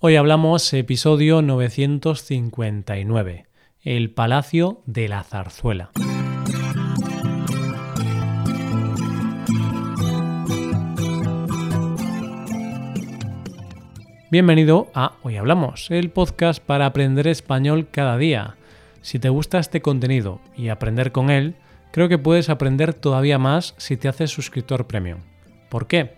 Hoy hablamos episodio 959, el Palacio de la Zarzuela. Bienvenido a Hoy Hablamos, el podcast para aprender español cada día. Si te gusta este contenido y aprender con él, creo que puedes aprender todavía más si te haces suscriptor premium. ¿Por qué?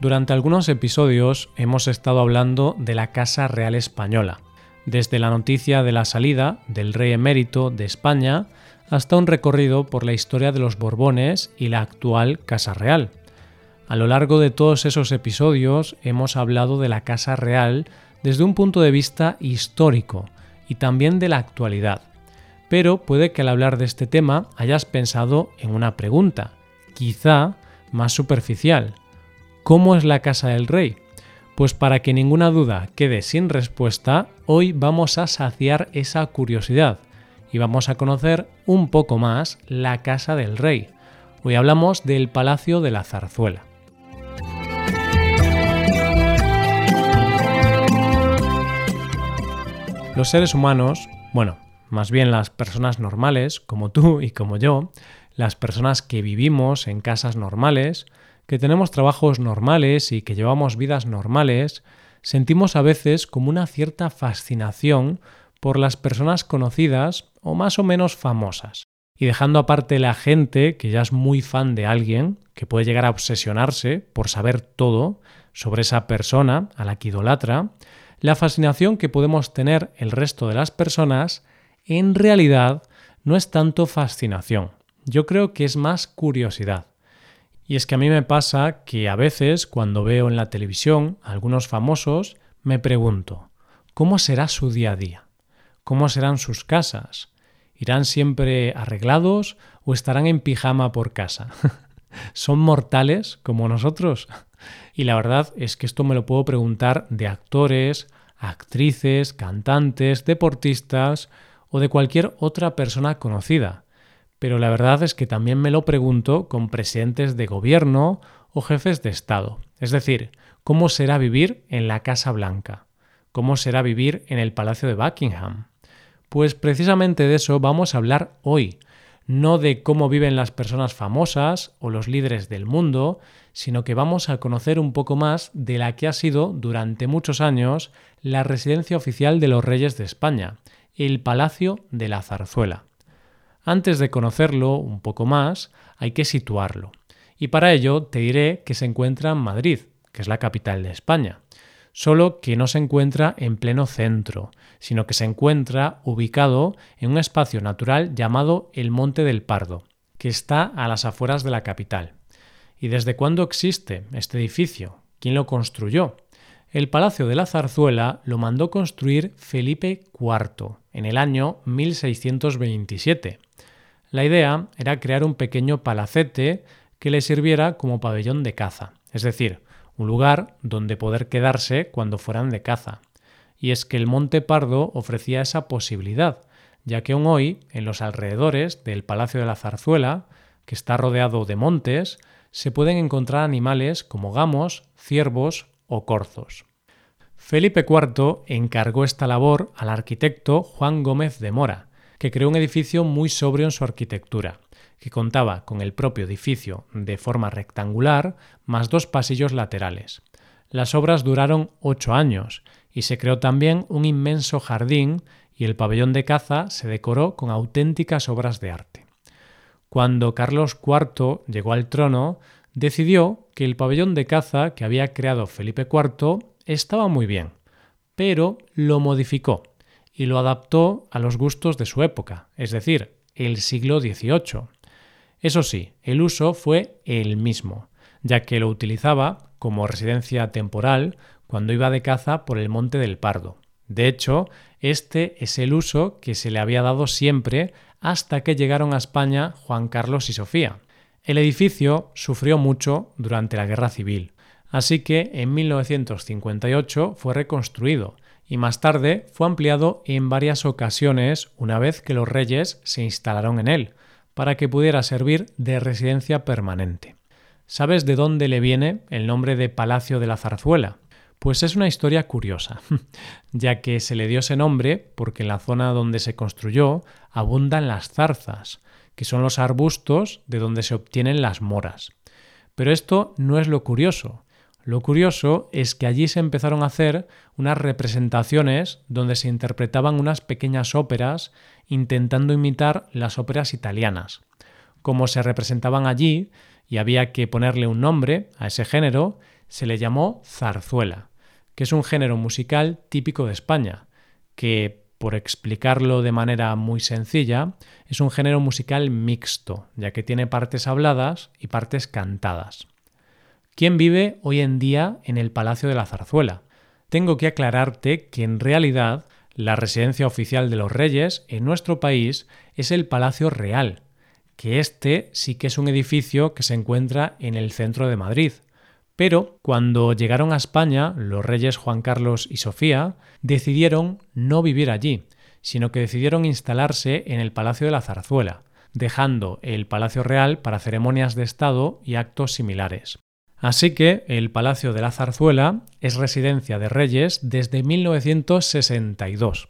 Durante algunos episodios hemos estado hablando de la Casa Real Española, desde la noticia de la salida del rey emérito de España hasta un recorrido por la historia de los Borbones y la actual Casa Real. A lo largo de todos esos episodios hemos hablado de la Casa Real desde un punto de vista histórico y también de la actualidad. Pero puede que al hablar de este tema hayas pensado en una pregunta, quizá más superficial. ¿Cómo es la Casa del Rey? Pues para que ninguna duda quede sin respuesta, hoy vamos a saciar esa curiosidad y vamos a conocer un poco más la Casa del Rey. Hoy hablamos del Palacio de la Zarzuela. Los seres humanos, bueno, más bien las personas normales, como tú y como yo, las personas que vivimos en casas normales, que tenemos trabajos normales y que llevamos vidas normales, sentimos a veces como una cierta fascinación por las personas conocidas o más o menos famosas. Y dejando aparte la gente que ya es muy fan de alguien, que puede llegar a obsesionarse por saber todo sobre esa persona a la que idolatra, la fascinación que podemos tener el resto de las personas en realidad no es tanto fascinación. Yo creo que es más curiosidad. Y es que a mí me pasa que a veces cuando veo en la televisión a algunos famosos, me pregunto, ¿cómo será su día a día? ¿Cómo serán sus casas? ¿Irán siempre arreglados o estarán en pijama por casa? ¿Son mortales como nosotros? Y la verdad es que esto me lo puedo preguntar de actores, actrices, cantantes, deportistas o de cualquier otra persona conocida. Pero la verdad es que también me lo pregunto con presidentes de gobierno o jefes de Estado. Es decir, ¿cómo será vivir en la Casa Blanca? ¿Cómo será vivir en el Palacio de Buckingham? Pues precisamente de eso vamos a hablar hoy, no de cómo viven las personas famosas o los líderes del mundo, sino que vamos a conocer un poco más de la que ha sido durante muchos años la residencia oficial de los reyes de España, el Palacio de la Zarzuela. Antes de conocerlo un poco más, hay que situarlo. Y para ello te diré que se encuentra en Madrid, que es la capital de España solo que no se encuentra en pleno centro, sino que se encuentra ubicado en un espacio natural llamado el Monte del Pardo, que está a las afueras de la capital. ¿Y desde cuándo existe este edificio? ¿Quién lo construyó? El Palacio de la Zarzuela lo mandó construir Felipe IV en el año 1627. La idea era crear un pequeño palacete que le sirviera como pabellón de caza, es decir, un lugar donde poder quedarse cuando fueran de caza. Y es que el Monte Pardo ofrecía esa posibilidad, ya que aún hoy, en los alrededores del Palacio de la Zarzuela, que está rodeado de montes, se pueden encontrar animales como gamos, ciervos o corzos. Felipe IV encargó esta labor al arquitecto Juan Gómez de Mora, que creó un edificio muy sobrio en su arquitectura, que contaba con el propio edificio de forma rectangular más dos pasillos laterales. Las obras duraron ocho años y se creó también un inmenso jardín y el pabellón de caza se decoró con auténticas obras de arte. Cuando Carlos IV llegó al trono, decidió que el pabellón de caza que había creado Felipe IV estaba muy bien, pero lo modificó y lo adaptó a los gustos de su época, es decir, el siglo XVIII. Eso sí, el uso fue el mismo, ya que lo utilizaba como residencia temporal cuando iba de caza por el Monte del Pardo, De hecho, este es el uso que se le había dado siempre hasta que llegaron a España Juan Carlos y Sofía. El edificio sufrió mucho durante la Guerra Civil, así que en 1958 fue reconstruido y más tarde fue ampliado en varias ocasiones una vez que los reyes se instalaron en él, para que pudiera servir de residencia permanente. ¿Sabes de dónde le viene el nombre de Palacio de la Zarzuela? Pues es una historia curiosa, ya que se le dio ese nombre porque en la zona donde se construyó abundan las zarzas, que son los arbustos de donde se obtienen las moras. Pero esto no es lo curioso, lo curioso es que allí se empezaron a hacer unas representaciones donde se interpretaban unas pequeñas óperas intentando imitar las óperas italianas. Como se representaban allí y había que ponerle un nombre a ese género, se le llamó zarzuela, que es un género musical típico de España, que, por explicarlo de manera muy sencilla, es un género musical mixto, ya que tiene partes habladas y partes cantadas. ¿Quién vive hoy en día en el Palacio de la Zarzuela? Tengo que aclararte que en realidad la residencia oficial de los reyes en nuestro país es el Palacio Real, que este sí que es un edificio que se encuentra en el centro de Madrid. Pero cuando llegaron a España, los reyes Juan Carlos y Sofía decidieron no vivir allí, sino que decidieron instalarse en el Palacio de la Zarzuela, dejando el Palacio Real para ceremonias de Estado y actos similares. Así que el Palacio de la Zarzuela es residencia de reyes desde 1962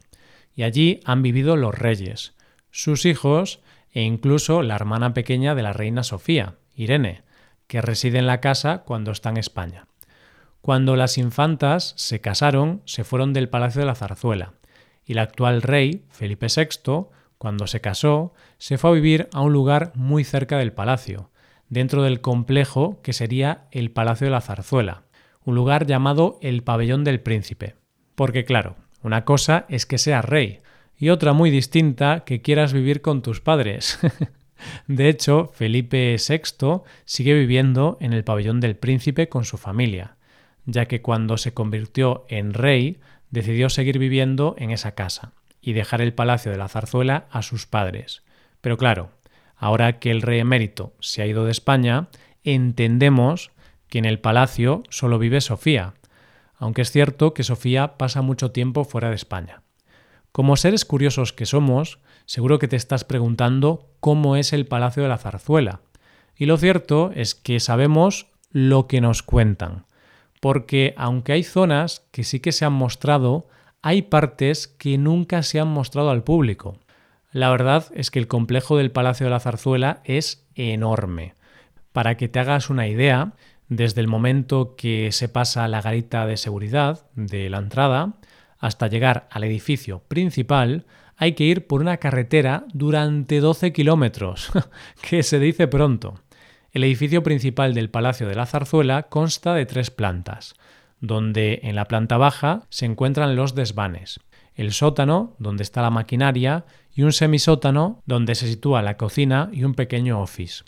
y allí han vivido los reyes, sus hijos e incluso la hermana pequeña de la reina Sofía, Irene, que reside en la casa cuando está en España. Cuando las infantas se casaron, se fueron del Palacio de la Zarzuela y el actual rey, Felipe VI, cuando se casó, se fue a vivir a un lugar muy cerca del palacio, dentro del complejo que sería el Palacio de la Zarzuela, un lugar llamado el Pabellón del Príncipe. Porque claro, una cosa es que seas rey y otra muy distinta que quieras vivir con tus padres. de hecho, Felipe VI sigue viviendo en el Pabellón del Príncipe con su familia, ya que cuando se convirtió en rey decidió seguir viviendo en esa casa y dejar el Palacio de la Zarzuela a sus padres. Pero claro, Ahora que el rey emérito se ha ido de España, entendemos que en el palacio solo vive Sofía, aunque es cierto que Sofía pasa mucho tiempo fuera de España. Como seres curiosos que somos, seguro que te estás preguntando cómo es el Palacio de la Zarzuela. Y lo cierto es que sabemos lo que nos cuentan, porque aunque hay zonas que sí que se han mostrado, hay partes que nunca se han mostrado al público. La verdad es que el complejo del Palacio de la Zarzuela es enorme. Para que te hagas una idea, desde el momento que se pasa la garita de seguridad de la entrada hasta llegar al edificio principal, hay que ir por una carretera durante 12 kilómetros, que se dice pronto. El edificio principal del Palacio de la Zarzuela consta de tres plantas, donde en la planta baja se encuentran los desvanes, el sótano, donde está la maquinaria, y un semisótano donde se sitúa la cocina y un pequeño office.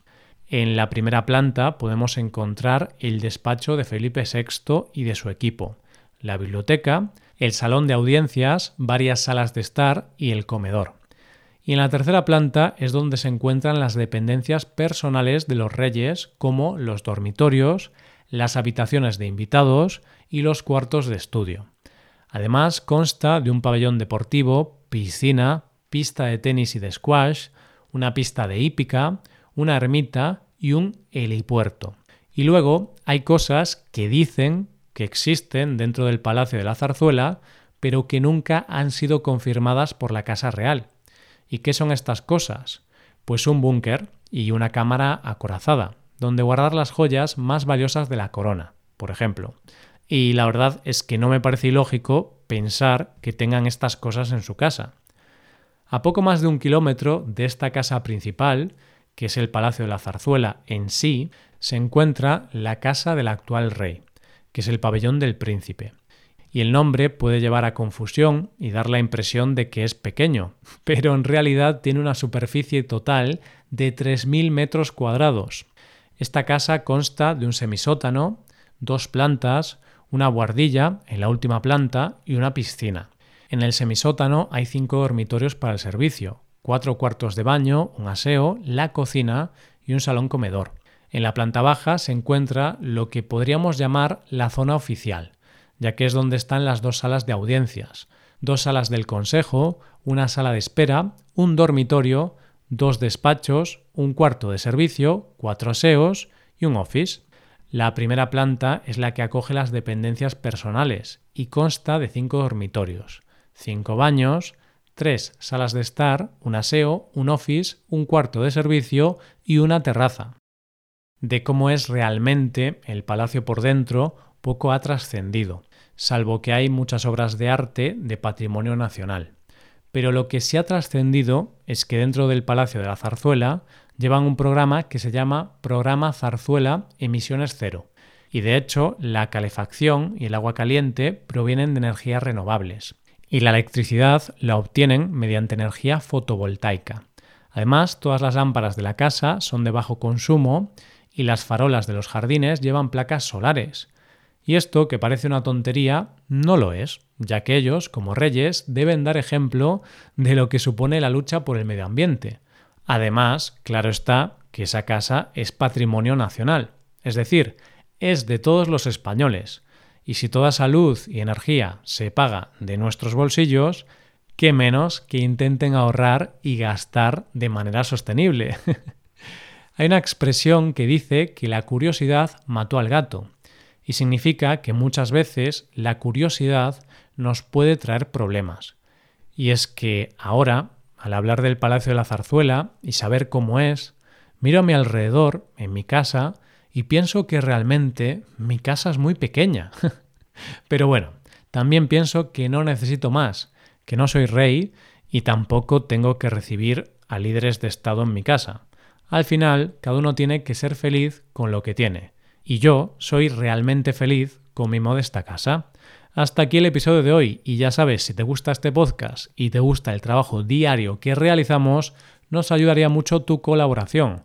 En la primera planta podemos encontrar el despacho de Felipe VI y de su equipo, la biblioteca, el salón de audiencias, varias salas de estar y el comedor. Y en la tercera planta es donde se encuentran las dependencias personales de los reyes, como los dormitorios, las habitaciones de invitados y los cuartos de estudio. Además, consta de un pabellón deportivo, piscina, pista de tenis y de squash, una pista de hípica, una ermita y un helipuerto. Y luego hay cosas que dicen que existen dentro del Palacio de la Zarzuela, pero que nunca han sido confirmadas por la Casa Real. ¿Y qué son estas cosas? Pues un búnker y una cámara acorazada, donde guardar las joyas más valiosas de la corona, por ejemplo. Y la verdad es que no me parece ilógico pensar que tengan estas cosas en su casa. A poco más de un kilómetro de esta casa principal, que es el Palacio de la Zarzuela en sí, se encuentra la casa del actual rey, que es el pabellón del príncipe. Y el nombre puede llevar a confusión y dar la impresión de que es pequeño, pero en realidad tiene una superficie total de 3.000 metros cuadrados. Esta casa consta de un semisótano, dos plantas, una guardilla en la última planta y una piscina. En el semisótano hay cinco dormitorios para el servicio, cuatro cuartos de baño, un aseo, la cocina y un salón comedor. En la planta baja se encuentra lo que podríamos llamar la zona oficial, ya que es donde están las dos salas de audiencias, dos salas del consejo, una sala de espera, un dormitorio, dos despachos, un cuarto de servicio, cuatro aseos y un office. La primera planta es la que acoge las dependencias personales y consta de cinco dormitorios, cinco baños, tres salas de estar, un aseo, un office, un cuarto de servicio y una terraza. De cómo es realmente el palacio por dentro poco ha trascendido, salvo que hay muchas obras de arte de patrimonio nacional. Pero lo que sí ha trascendido es que dentro del Palacio de la Zarzuela llevan un programa que se llama Programa Zarzuela Emisiones Cero. Y de hecho, la calefacción y el agua caliente provienen de energías renovables y la electricidad la obtienen mediante energía fotovoltaica. Además, todas las lámparas de la casa son de bajo consumo y las farolas de los jardines llevan placas solares. Y esto, que parece una tontería, no lo es, ya que ellos, como reyes, deben dar ejemplo de lo que supone la lucha por el medio ambiente. Además, claro está que esa casa es patrimonio nacional, es decir, es de todos los españoles. Y si toda salud y energía se paga de nuestros bolsillos, qué menos que intenten ahorrar y gastar de manera sostenible. Hay una expresión que dice que la curiosidad mató al gato, y significa que muchas veces la curiosidad nos puede traer problemas. Y es que ahora, al hablar del Palacio de la Zarzuela y saber cómo es, miro a mi alrededor, en mi casa, y pienso que realmente mi casa es muy pequeña. Pero bueno, también pienso que no necesito más, que no soy rey y tampoco tengo que recibir a líderes de Estado en mi casa. Al final, cada uno tiene que ser feliz con lo que tiene. Y yo soy realmente feliz con mi modesta casa. Hasta aquí el episodio de hoy y ya sabes, si te gusta este podcast y te gusta el trabajo diario que realizamos, nos ayudaría mucho tu colaboración.